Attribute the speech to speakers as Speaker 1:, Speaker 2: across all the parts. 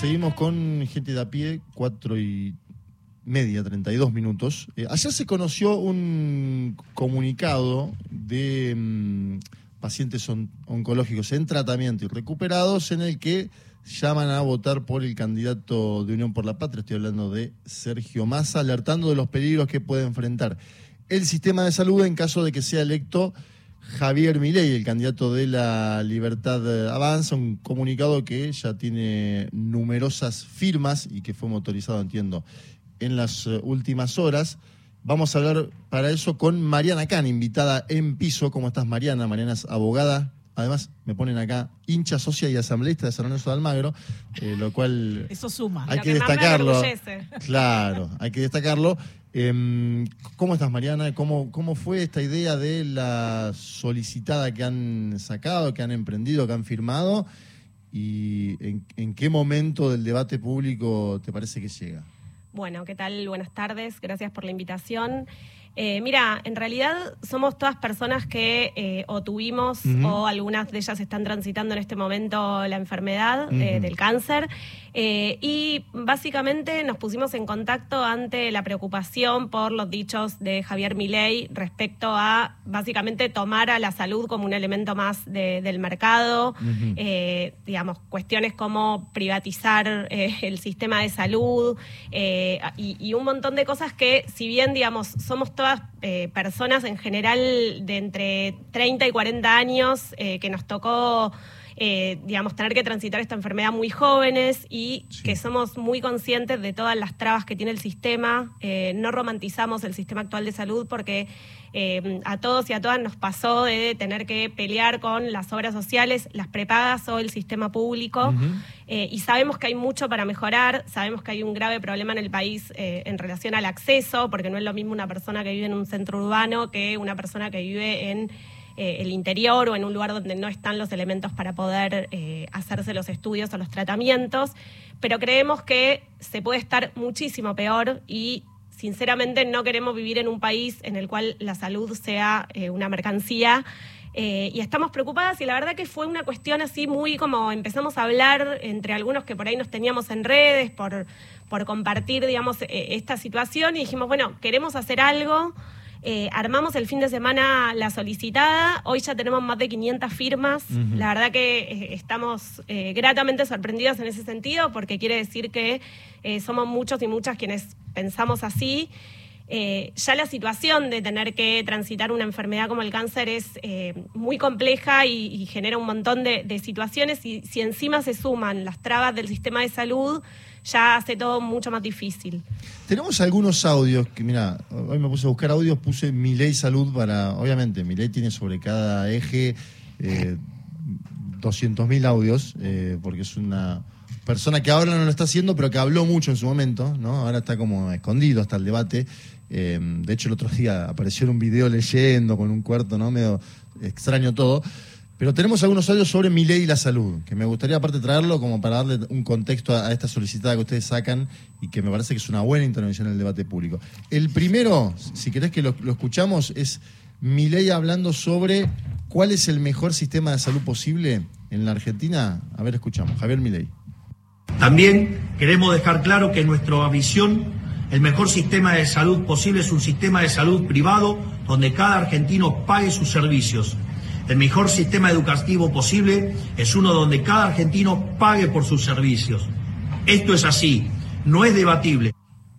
Speaker 1: seguimos con gente de a pie, cuatro y media, 32 minutos. Eh, ayer se conoció un comunicado de mm, pacientes on- oncológicos en tratamiento y recuperados en el que llaman a votar por el candidato de Unión por la Patria, estoy hablando de Sergio Massa, alertando de los peligros que puede enfrentar el sistema de salud en caso de que sea electo Javier Milei, el candidato de la Libertad Avanza, un comunicado que ya tiene numerosas firmas y que fue motorizado, entiendo, en las eh, últimas horas. Vamos a hablar para eso con Mariana Can, invitada en piso. ¿Cómo estás, Mariana? Mariana es abogada. Además, me ponen acá hincha socia y asambleísta de San Lorenzo de Almagro, eh, lo cual
Speaker 2: Eso suma.
Speaker 1: hay que destacarlo. Claro, hay que destacarlo. Em, ¿Cómo estás, Mariana? ¿Cómo, ¿Cómo fue esta idea de la solicitada que han sacado, que han emprendido, que han firmado? ¿Y en, en qué momento del debate público te parece que llega?
Speaker 3: Bueno, ¿qué tal? Buenas tardes, gracias por la invitación. Eh, mira, en realidad somos todas personas que eh, o tuvimos o algunas de ellas están transitando en este momento la enfermedad eh, del cáncer. Y básicamente nos pusimos en contacto ante la preocupación por los dichos de Javier Milei respecto a básicamente tomar a la salud como un elemento más de- del mercado, digamos, cuestiones como privatizar el sistema de salud y, y un montón de cosas que, si bien, digamos, somos todas eh, personas en general de entre 30 y 40 años eh, que nos tocó... eh, digamos, tener que transitar esta enfermedad muy jóvenes y
Speaker 1: Sí.
Speaker 3: que somos muy conscientes de todas las trabas que tiene el sistema. Eh, no romantizamos el sistema actual de salud porque eh, a todos y a todas nos pasó de tener que pelear con las obras sociales, las prepagas o el sistema público. Eh, y sabemos que hay mucho para mejorar, sabemos que hay un grave problema en el país en relación al acceso, porque no es lo mismo una persona que vive en un centro urbano que una persona que vive en eh, el interior o en un lugar donde no están los elementos para poder eh, hacerse los estudios o los tratamientos. Pero creemos que se puede estar muchísimo peor y sinceramente no queremos vivir en un país en el cual la salud sea eh, una mercancía. Y estamos preocupadas y la verdad que fue una cuestión así muy como empezamos a hablar entre algunos que por ahí nos teníamos en redes por, por compartir, digamos, esta situación y dijimos, bueno, queremos hacer algo. Eh, armamos el fin de semana la solicitada, hoy ya tenemos más de 500 firmas, la verdad que eh, estamos eh, gratamente sorprendidas en ese sentido porque quiere decir que eh, somos muchos y muchas quienes pensamos así. Eh, ya la situación de tener que transitar una enfermedad como el cáncer es eh, muy compleja y, y genera un montón de, de situaciones. Y si encima se suman las trabas del sistema de salud, ya hace todo mucho más difícil.
Speaker 1: Tenemos algunos audios que, mira, hoy me puse a buscar audios, puse mi ley salud para, obviamente, mi ley tiene sobre cada eje eh, 200.000 audios, eh, porque es una persona que ahora no lo está haciendo, pero que habló mucho en su momento, ¿no? Ahora está como escondido hasta el debate. Eh, de hecho, el otro día apareció en un video leyendo con un cuarto, ¿no? Medio extraño todo. Pero tenemos algunos audios sobre mi ley y la salud, que me gustaría aparte traerlo como para darle un contexto a, esta solicitada que ustedes sacan y que me parece que es una buena intervención en el debate público. El primero, si querés que lo, lo escuchamos, es mi ley hablando sobre cuál es el mejor sistema de salud posible en la Argentina. A ver, escuchamos. Javier Milei.
Speaker 4: También queremos dejar claro que nuestra visión, el mejor sistema de salud posible es un sistema de salud privado donde cada argentino pague sus servicios. El mejor sistema educativo posible es uno donde cada argentino pague por sus servicios. Esto es así, no es debatible.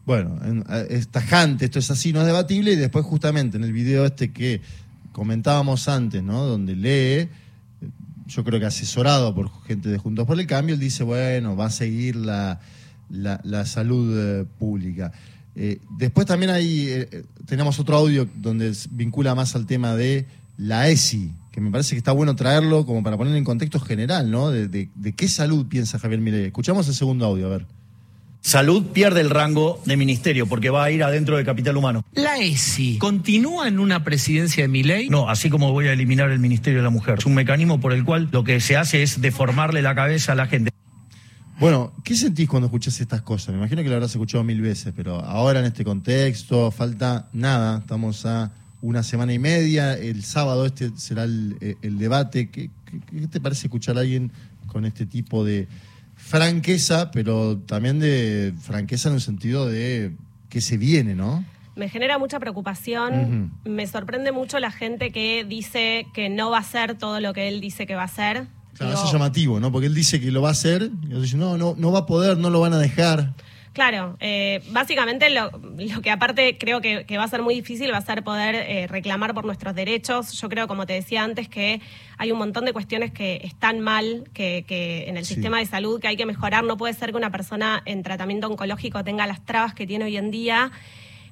Speaker 1: Bueno, en- eh, es tajante, esto es así, no es debatible, y después justamente en el video este que comentábamos antes, ¿no? Donde lee, eh, yo creo que asesorado por gente de Juntos por el Cambio, él dice, bueno, va a seguir la, la, salud eh, pública. Después también eh, tenemos otro audio donde vincula más al tema de la ESI, que me parece que está bueno traerlo como para poner en contexto general, ¿no? De, de- de qué salud piensa Javier Milei. Escuchamos el segundo audio, a ver.
Speaker 5: Salud pierde el rango de ministerio porque va a ir adentro de capital humano.
Speaker 6: La ESI continúa en una presidencia de Milei.
Speaker 5: No, así como voy a eliminar el Ministerio de la Mujer. Es un mecanismo por el cual lo que se hace es deformarle la cabeza a la gente.
Speaker 1: Bueno, ¿qué sentís cuando escuchás estas cosas? Me imagino que lo habrás escuchado mil veces, pero ahora en este contexto falta nada. Estamos a una semana y media. El sábado este será el, eh, el debate. ¿Qué, qué- qué te parece escuchar a alguien con este tipo de franqueza, pero también de franqueza en el sentido de que se viene, ¿no?
Speaker 3: Me genera mucha preocupación. Me sorprende mucho la gente que dice que no va a hacer todo lo que él dice que va a hacer.
Speaker 1: Claro, eso es llamativo, ¿no? Porque él dice que lo va a hacer y dicen, no, no, no va a poder, no lo van a dejar.
Speaker 3: Claro, eh, básicamente lo, que aparte creo que, va a ser muy difícil va a ser poder eh, reclamar por nuestros derechos. Yo creo, como te decía antes, que hay un montón de cuestiones que están mal, que, en el sistema de salud que hay que mejorar. No puede ser que una persona en tratamiento oncológico tenga las trabas que tiene hoy en día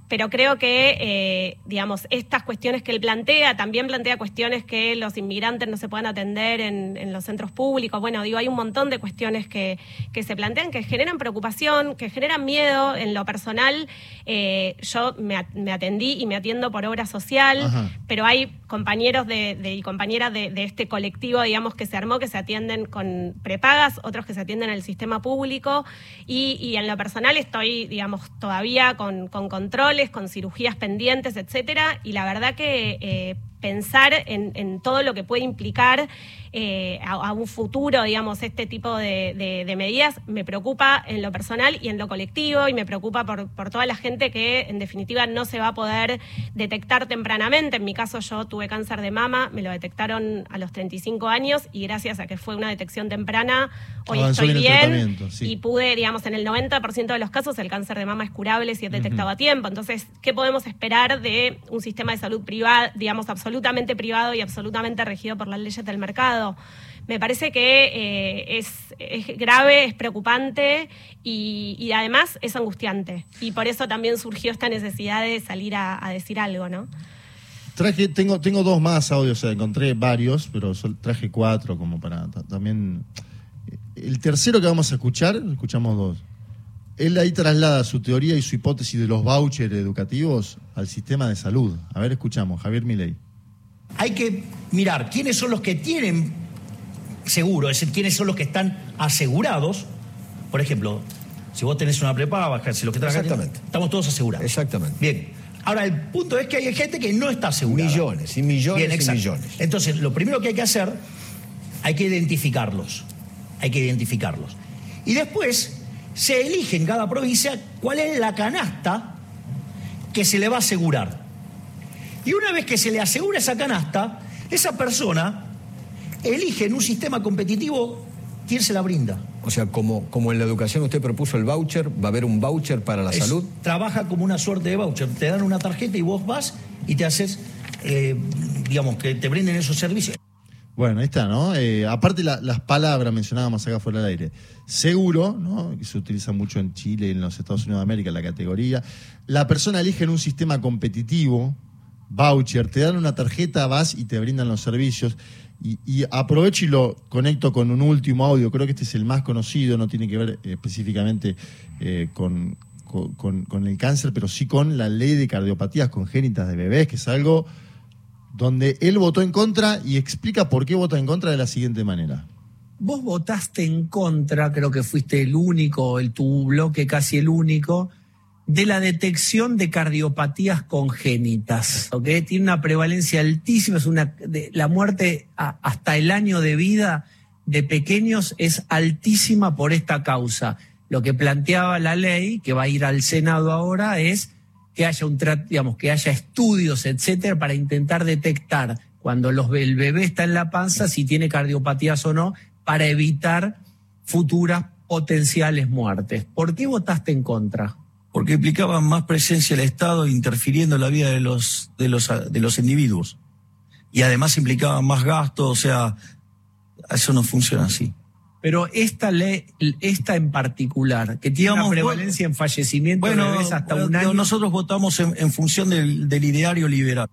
Speaker 3: pero creo que, eh, digamos, estas cuestiones que él plantea, también plantea cuestiones que los inmigrantes no se puedan atender en, los centros públicos. Bueno, digo, hay un montón de cuestiones que, que, se plantean que generan preocupación, que generan miedo en lo personal. Eh, yo me, atendí y me atiendo por obra social, pero hay compañeros de, y compañeras de, este colectivo, digamos, que se armó, que se atienden con prepagas, otros que se atienden en el sistema público. Y, en lo personal estoy, digamos, todavía con, con control con cirugías pendientes, etcétera, y la verdad que eh, pensar en, todo lo que puede implicar eh, a, un futuro, digamos, este tipo de, medidas, me preocupa en lo personal y en lo colectivo y me preocupa por, toda la gente que en definitiva no se va a poder detectar tempranamente. En mi caso yo tuve cáncer de mama, me lo detectaron a los 35 años y gracias a que fue una detección temprana, hoy estoy bien y pude, digamos, en el 90% de los casos el cáncer de mama es curable si es detectado a tiempo. Entonces, ¿qué podemos esperar de un sistema de salud privado, digamos, absolutamente privado y absolutamente regido por las leyes del mercado? Me parece que eh, es, grave, es preocupante y, además es angustiante. Y por eso también surgió esta necesidad de salir a, decir algo, ¿no?
Speaker 1: Traje, tengo, tengo dos más audios, o encontré varios, pero traje cuatro como para también... El tercero que vamos a escuchar, escuchamos dos. Él ahí traslada su teoría y su hipótesis de los vouchers educativos al sistema de salud. A ver, escuchamos, Javier Milei
Speaker 5: hay que mirar quiénes son los que tienen seguro, es decir, quiénes son los que están asegurados. Por ejemplo, si vos tenés una prepaga, si lo que
Speaker 2: Exactamente.
Speaker 5: estamos todos asegurados.
Speaker 2: Exactamente.
Speaker 5: Bien. Ahora, el punto es que hay gente que no está asegurada.
Speaker 2: Millones y millones y millones.
Speaker 5: Entonces, lo primero que hay que hacer, hay que identificarlos. Hay que identificarlos. Y después, se elige en cada provincia cuál es la canasta que se le va a asegurar. Y una vez que se le asegura esa canasta, esa persona elige en un sistema competitivo quién se la brinda.
Speaker 2: O sea, como, como en la educación usted propuso el voucher, ¿va a haber un voucher para la salud?
Speaker 5: Trabaja como una suerte de voucher. Te dan una tarjeta y vos vas y te haces, eh, digamos, que te brinden esos servicios.
Speaker 1: Bueno, ahí está, ¿no? Eh, aparte las palabras mencionábamos acá fuera del aire. Seguro, ¿no? Que se utiliza mucho en Chile, en los Estados Unidos de América, la categoría. La persona elige en un sistema competitivo, voucher, te dan una tarjeta, vas y te brindan los servicios. Y, aprovecho y lo conecto con un último audio, creo que este es el más conocido, no tiene que ver eh, específicamente eh, con, con, el cáncer, pero sí con la ley de cardiopatías congénitas de bebés, que es algo donde él votó en contra y explica por qué vota en contra de la siguiente manera.
Speaker 6: Vos votaste en contra, creo que fuiste el único, el tu bloque casi el único, de la detección de cardiopatías congénitas. Tiene una prevalencia altísima, es una, la muerte hasta el año de vida de pequeños es altísima por esta causa. Lo que planteaba la ley, que va a ir al Senado ahora, es que haya un digamos, que haya estudios, etcétera, para intentar detectar cuando los, el bebé está en la panza si tiene cardiopatías o no, para evitar futuras potenciales muertes. ¿Por qué votaste en contra?
Speaker 5: Porque implicaba más presencia del Estado interfiriendo en la vida de los, de los, de los individuos. Y además implicaba más gasto, o sea, eso no funciona así.
Speaker 6: Pero esta ley, esta en particular, que tiene una prevalencia en fallecimiento
Speaker 5: bueno,
Speaker 6: de hasta un año.
Speaker 5: Nosotros votamos en, en función del, del ideario liberal.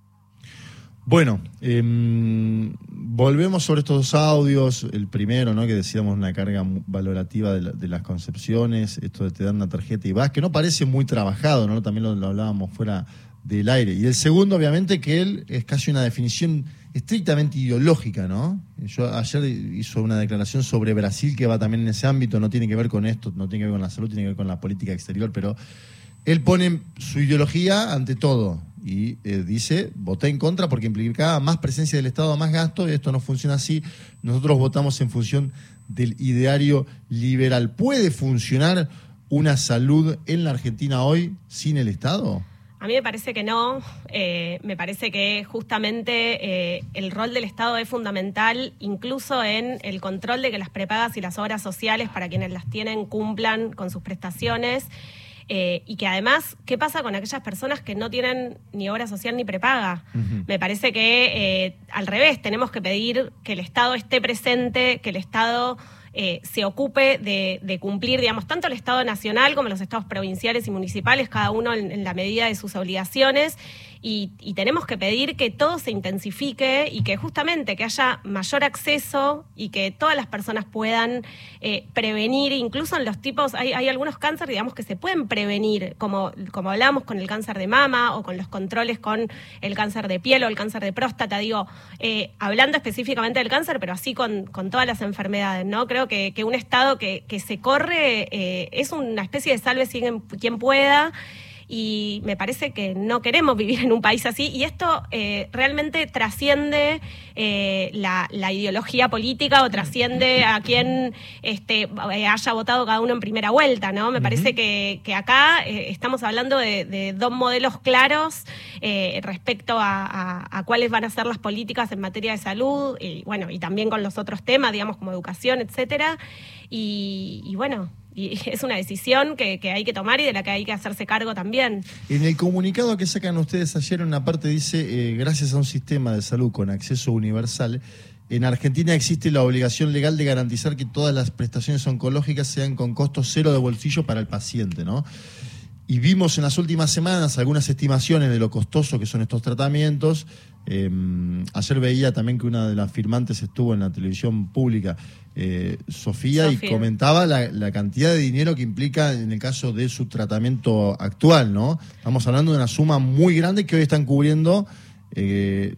Speaker 1: Bueno, em, volvemos sobre estos dos audios. El primero, ¿no? que decíamos una carga valorativa de, las concepciones, esto de te dan una tarjeta y vas, que no parece muy trabajado, ¿no? También lo, hablábamos fuera del aire. Y el segundo, obviamente, que él es casi una definición estrictamente ideológica, ¿no? Yo ayer hizo una declaración sobre Brasil que va también en ese ámbito, no tiene que ver con esto, no tiene que ver con la salud, tiene que ver con la política exterior, pero él pone su ideología ante todo y eh, dice, voté en contra porque implicaba más presencia del Estado, más gasto, y esto no funciona así. Nosotros votamos en función del ideario liberal. ¿Puede funcionar una salud en la Argentina hoy sin el Estado?
Speaker 3: A mí me parece que no. Eh, me parece que justamente eh, el rol del Estado es fundamental, incluso en el control de que las prepagas y las obras sociales para quienes las tienen cumplan con sus prestaciones. Eh, y que además, ¿qué pasa con aquellas personas que no tienen ni obra social ni prepaga? Me parece que al revés, tenemos que pedir que el Estado esté presente, que el Estado eh, se ocupe de, cumplir, digamos, tanto el Estado nacional como los estados provinciales y municipales, cada uno en la medida de sus obligaciones y, tenemos que pedir que todo se intensifique y que justamente que haya mayor acceso y que todas las personas puedan eh, prevenir, incluso en los tipos, hay, algunos cánceres, digamos, que se pueden prevenir, como, como hablamos con el cáncer de mama o con los controles con el cáncer de piel o el cáncer de próstata, digo, eh, hablando específicamente del cáncer, pero así con, todas las enfermedades, ¿no? Creo que, un Estado que, se corre eh, es una especie de salve quien pueda y me parece que no queremos vivir en un país así y esto eh, realmente trasciende eh, la, ideología política o trasciende a quien este, eh, haya votado cada uno en primera vuelta, ¿no? Me parece que, acá estamos hablando de, dos modelos claros respecto a, cuáles van a ser las políticas en materia de salud y bueno, y también con los otros temas, digamos, como educación, etcétera. y bueno, y es una decisión que, hay que tomar y de la que hay que hacerse cargo también.
Speaker 1: En el comunicado que sacan ustedes ayer, una parte dice, eh, gracias a un sistema de salud con acceso universal, en Argentina existe la obligación legal de garantizar que todas las prestaciones oncológicas sean con costo cero de bolsillo para el paciente, ¿no? Y vimos en las últimas semanas algunas estimaciones de lo costoso que son estos tratamientos. Em, ayer veía también que una de las firmantes estuvo en la televisión pública, eh, Sofía, y comentaba la, cantidad de dinero que implica en el caso de su tratamiento actual, ¿no? Estamos hablando de una suma muy grande que hoy están cubriendo eh,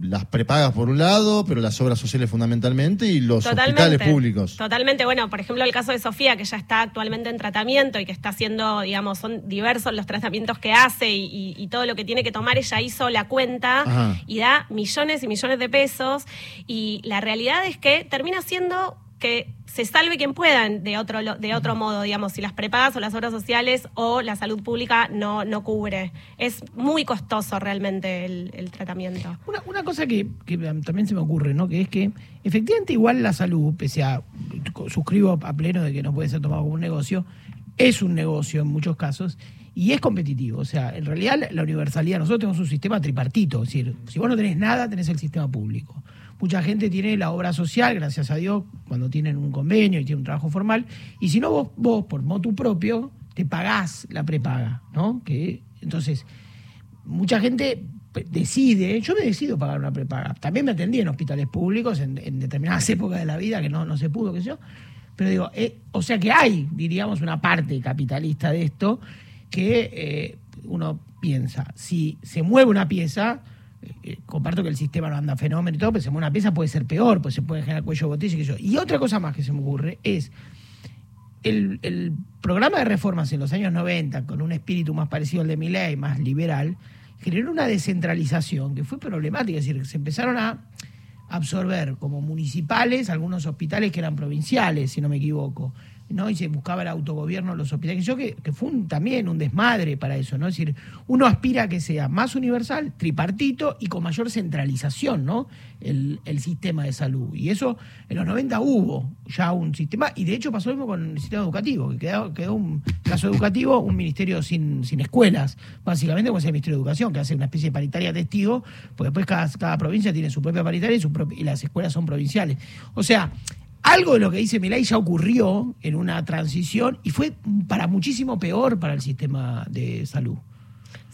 Speaker 1: las prepagas por un lado, pero las obras sociales fundamentalmente y los hospitales públicos.
Speaker 3: Totalmente, bueno, por ejemplo el caso de Sofía, que ya está actualmente en tratamiento y que está haciendo, digamos, son diversos los tratamientos que hace y, todo lo que tiene que tomar, ella hizo la cuenta y da millones y millones de pesos. Y la realidad es que termina siendo que se salve quien pueda de otro, de otro modo, digamos, si las prepagas o las obras sociales o la salud pública no, no cubre. Es muy costoso realmente el, tratamiento.
Speaker 7: Una, cosa que, también se me ocurre, ¿no? Que es que efectivamente igual la salud, pese a, suscribo a pleno de que no puede ser tomado como un negocio, es un negocio en muchos casos y es competitivo. O sea, en realidad la universalidad, nosotros tenemos un sistema tripartito, es decir, si vos no tenés nada, tenés el sistema público. Mucha gente tiene la obra social, gracias a Dios, cuando tienen un convenio y tienen un trabajo formal. Y si no, vos, vos por motu propio, te pagás la prepaga, ¿no? Que, entonces, mucha gente decide, yo me decido pagar una prepaga. También me atendí en hospitales públicos en, determinadas épocas de la vida que no, no se pudo, qué sé yo. Pero digo, eh, o sea que hay, diríamos, una parte capitalista de esto que eh, uno piensa, si se mueve una pieza, eh, comparto que el sistema no anda fenómeno y todo, pero una pieza puede ser peor, pues se puede generar cuello botella y yo. Y otra cosa más que se me ocurre es el, el, programa de reformas en los años 90, con un espíritu más parecido al de Milley, más liberal, generó una descentralización que fue problemática, es decir, se empezaron a absorber como municipales algunos hospitales que eran provinciales, si no me equivoco. ¿No? y se buscaba el autogobierno de los hospitales. Yo que, que fue también un desmadre para eso, ¿no? Es decir, uno aspira a que sea más universal, tripartito y con mayor centralización, ¿no? El, sistema de salud. Y eso en los 90 hubo ya un sistema, y de hecho pasó lo mismo con el sistema educativo, que quedó, quedó un caso educativo, un ministerio sin, sin escuelas, básicamente como es el Ministerio de Educación, que hace una especie de paritaria testigo, porque después cada, cada provincia tiene su propia paritaria y, su y las escuelas son provinciales. O sea, algo de lo que dice Milay ya ocurrió en una transición y fue para muchísimo peor para el sistema de salud.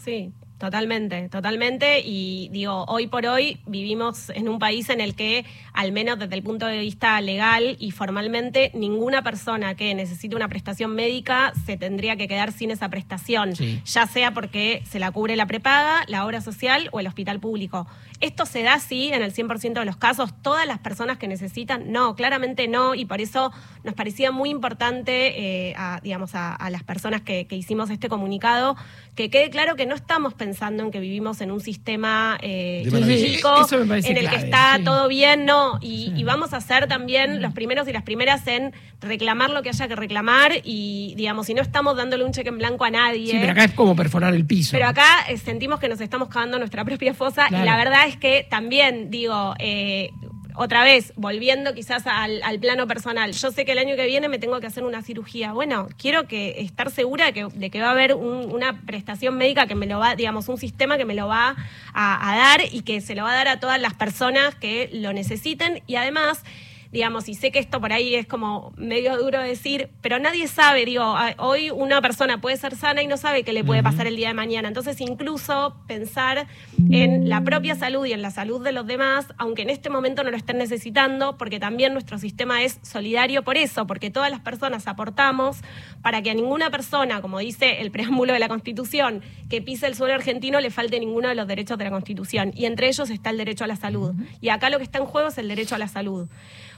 Speaker 3: Sí, Totalmente, totalmente. Y digo, hoy por hoy vivimos en un país en el que, al menos desde el punto de vista legal y formalmente, ninguna persona que necesite una prestación médica se tendría que quedar sin esa prestación, ya sea porque se la cubre la prepaga, la obra social o el hospital público. ¿Esto se da así en el 100% de los casos? ¿Todas las personas que necesitan? No, claramente no, y por eso nos parecía muy importante, eh, a, digamos, a, las personas que, que hicimos este comunicado, que quede claro que no estamos pensando pensando en que vivimos en un sistema eh,
Speaker 7: Eso me parece
Speaker 3: en el que está
Speaker 7: sí.
Speaker 3: todo bien, no, y, y vamos a ser también los primeros y las primeras en reclamar lo que haya que reclamar y, digamos, si no estamos dándole un cheque en blanco a nadie.
Speaker 7: Sí, pero acá es como perforar el piso.
Speaker 3: Pero acá eh, sentimos que nos estamos cavando nuestra propia fosa
Speaker 7: Claro.
Speaker 3: y la verdad es que también, digo, eh, otra vez, volviendo quizás al, al plano personal, yo sé que el año que viene me tengo que hacer una cirugía. Bueno, quiero que estar segura de que, de que va a haber un- una prestación médica que me lo va, digamos, un sistema que me lo va a, a dar y que se lo va a dar a todas las personas que lo necesiten y además digamos, y sé que esto por ahí es como medio duro decir, pero nadie sabe, digo, hoy una persona puede ser sana y no sabe qué le puede pasar el día de mañana. Entonces, incluso pensar en la propia salud y en la salud de los demás, aunque en este momento no lo estén necesitando, porque también nuestro sistema es solidario por eso, porque todas las personas aportamos para que a ninguna persona, como dice el preámbulo de la Constitución, que pise el suelo argentino le falte ninguno de los derechos de la Constitución. Y entre ellos está el derecho a la salud. Y acá lo que está en juego es el derecho a la salud.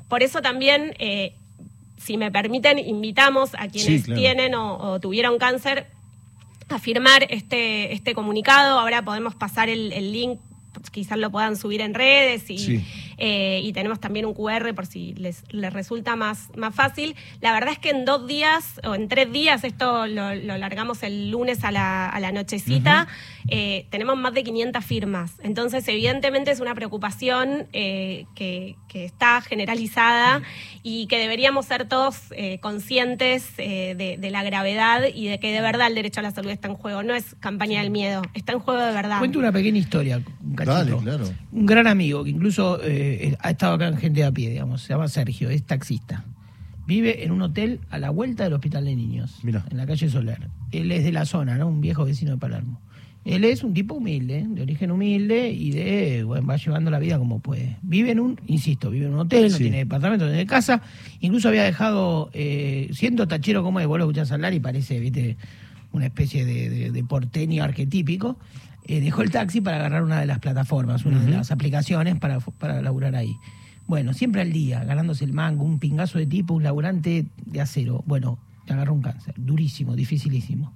Speaker 3: Por eso también, eh, si me permiten, invitamos a quienes
Speaker 1: Sí, claro.
Speaker 3: tienen o, o tuvieron cáncer a firmar este, este comunicado. Ahora podemos pasar el, el link, quizás lo puedan subir en redes y,
Speaker 1: Sí.
Speaker 3: Eh, y tenemos también un QR por si les, les resulta más, más fácil. La verdad es que en dos días o en tres días, esto lo, lo largamos el lunes a la, a la nochecita, eh, tenemos más de 500 firmas. Entonces, evidentemente es una preocupación eh, que, que está generalizada y que deberíamos ser todos eh, conscientes eh, de, de la gravedad y de que de verdad el derecho a la salud está en juego. No es campaña del miedo, está en juego de verdad.
Speaker 7: Cuento una pequeña historia, un cachito.
Speaker 1: Dale, claro.
Speaker 7: Un gran amigo que incluso eh, ha estado acá en gente de a pie, digamos. Se llama Sergio, es taxista. Vive en un hotel a la vuelta del Hospital de Niños,
Speaker 1: Mirá.
Speaker 7: en la calle Soler. Él es de la zona, ¿no? Un viejo vecino de Palermo. Él es un tipo humilde, de origen humilde y de, bueno, va llevando la vida como puede. Vive en un, insisto, vive en un hotel, no
Speaker 1: Sí.
Speaker 7: tiene departamento, no tiene casa. Incluso había dejado, eh, siendo tachero como es, vos lo escuchás hablar y parece, viste, una especie de, de- de porteño arquetípico. Eh, dejó el taxi para agarrar una de las plataformas, una de las aplicaciones para, para laburar ahí. Bueno, siempre al día, ganándose el mango, un pingazo de tipo, un laburante de acero. Bueno, te agarró un cáncer, durísimo, dificilísimo.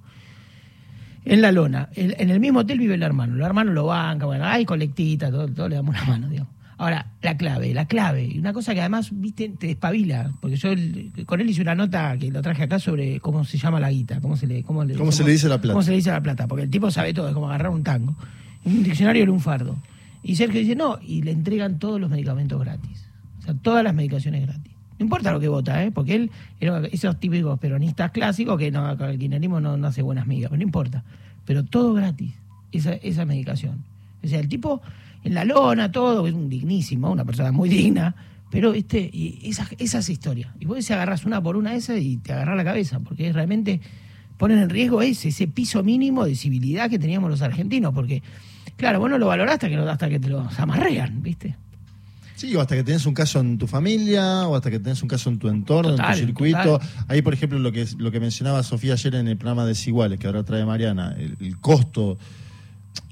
Speaker 7: En la lona, en, en el mismo hotel vive el hermano. El hermano lo banca, bueno, hay colectita, todo, todo le damos una mano, digamos. Ahora, la clave, la clave, y una cosa que además, viste, te despabila, porque yo el- con él hice una nota que lo traje acá sobre cómo se llama la guita, cómo se le, cómo le,
Speaker 1: ¿Cómo se le dice la plata?
Speaker 7: cómo se le dice la plata, porque el tipo sabe todo, es como agarrar un tango. Un diccionario era un fardo. Y Sergio dice, no, y le entregan todos los medicamentos gratis. O sea, todas las medicaciones gratis. No importa lo que vota, ¿eh? porque él era esos típicos peronistas clásicos que no, con el kirchnerismo no, no hace buenas migas, pero no importa. Pero todo gratis, esa, esa medicación. O sea, el tipo en la lona, todo, es un dignísimo, una persona muy digna, pero este, y esa, esa es historia. Y vos se agarras una por una de esas y te agarras la cabeza, porque es realmente ponen en riesgo ese, ese piso mínimo de civilidad que teníamos los argentinos, porque, claro, vos no lo valoraste hasta que, no- hasta que te los amarrean, ¿viste?
Speaker 1: Sí, o hasta que tenés un caso en tu familia, o hasta que tenés un caso en tu entorno,
Speaker 7: Total,
Speaker 1: en tu circuito.
Speaker 7: total.
Speaker 1: Ahí, por ejemplo, lo que, lo que mencionaba Sofía ayer en el programa Desiguales, que ahora trae Mariana, el, el costo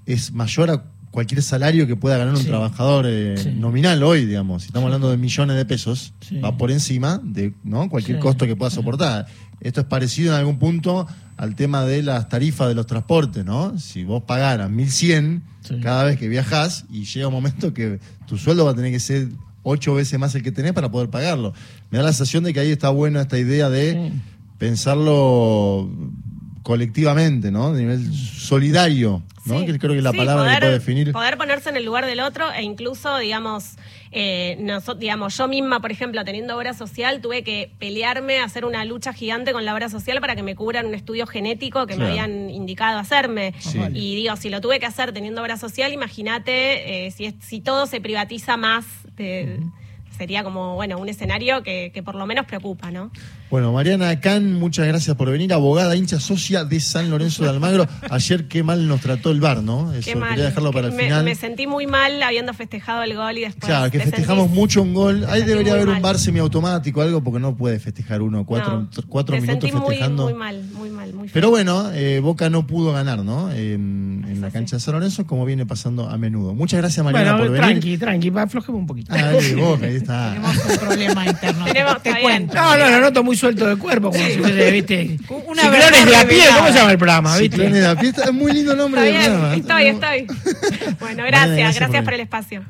Speaker 1: es mayor a cualquier salario que pueda ganar un
Speaker 7: Sí.
Speaker 1: trabajador eh,
Speaker 7: Sí.
Speaker 1: nominal hoy, digamos. Si estamos hablando de millones de pesos,
Speaker 7: Sí.
Speaker 1: va por encima de ¿no? cualquier costo que pueda soportar. Esto es parecido en algún punto al tema de las tarifas de los transportes, ¿no? Si vos pagaras 1100
Speaker 7: Sí.
Speaker 1: cada vez que viajás y llega un momento que tu sueldo va a tener que ser ocho veces más el que tenés para poder pagarlo. Me da la sensación de que ahí está buena esta idea de pensarlo colectivamente, ¿no? De nivel solidario, ¿no?
Speaker 3: Sí.
Speaker 1: Que creo que es la
Speaker 3: Sí,
Speaker 1: palabra
Speaker 3: poder,
Speaker 1: que puede definir.
Speaker 3: Poder ponerse en el lugar del otro e incluso, digamos, eh, digamos, yo misma, por ejemplo, teniendo obra social, tuve que pelearme, hacer una lucha gigante con la obra social para que me cubran un estudio genético que
Speaker 1: Claro.
Speaker 3: me habían indicado hacerme.
Speaker 1: Sí.
Speaker 3: Y digo, si lo tuve que hacer teniendo obra social, imagínate eh, si, es- si todo se privatiza más. de- Sería como, bueno, un escenario que, que por lo menos preocupa, ¿no?
Speaker 1: Bueno, Mariana Can, muchas gracias por venir, abogada, hincha socia de San Lorenzo de Almagro. Ayer qué mal nos trató el bar, ¿no? Eso,
Speaker 3: Qué mal.
Speaker 1: quería dejarlo para el
Speaker 3: me,
Speaker 1: final.
Speaker 3: me sentí muy mal habiendo festejado el gol y después.
Speaker 1: Claro, que
Speaker 3: te
Speaker 1: festejamos
Speaker 3: sentís-
Speaker 1: mucho un gol. Ahí debería
Speaker 3: muy
Speaker 1: haber un bar semiautomático, algo, porque no puede festejar uno cuatro,
Speaker 3: No,
Speaker 1: cuatro
Speaker 3: me
Speaker 1: minutos
Speaker 3: sentí muy,
Speaker 1: festejando.
Speaker 3: Muy mal, muy mal, muy feo.
Speaker 1: Pero bueno, eh, Boca no pudo ganar, ¿no? En, en la cancha de San Lorenzo, como viene pasando a menudo. Muchas gracias, Mariana,
Speaker 7: bueno,
Speaker 1: por venir.
Speaker 7: tranqui, tranqui, aflojemos un poquito.
Speaker 1: Ah, dale, Boca, ahí está.
Speaker 8: Tenemos un problema interno.
Speaker 3: Tenemos-
Speaker 8: te cuento.
Speaker 7: No, no, lo noto muy suelto de cuerpo, como si fuese, viste.
Speaker 8: Una
Speaker 7: Ciclones
Speaker 8: verdad
Speaker 7: de a pie. ¿cómo se llama el programa? ¿Viste?
Speaker 1: Ciclones de a pie, es muy lindo nombre
Speaker 3: Está
Speaker 1: de
Speaker 3: bien,
Speaker 1: programa.
Speaker 3: estoy, estoy. Bueno,
Speaker 1: Vale,
Speaker 3: gracias,
Speaker 1: gracias
Speaker 3: gracias
Speaker 1: por
Speaker 3: por el espacio.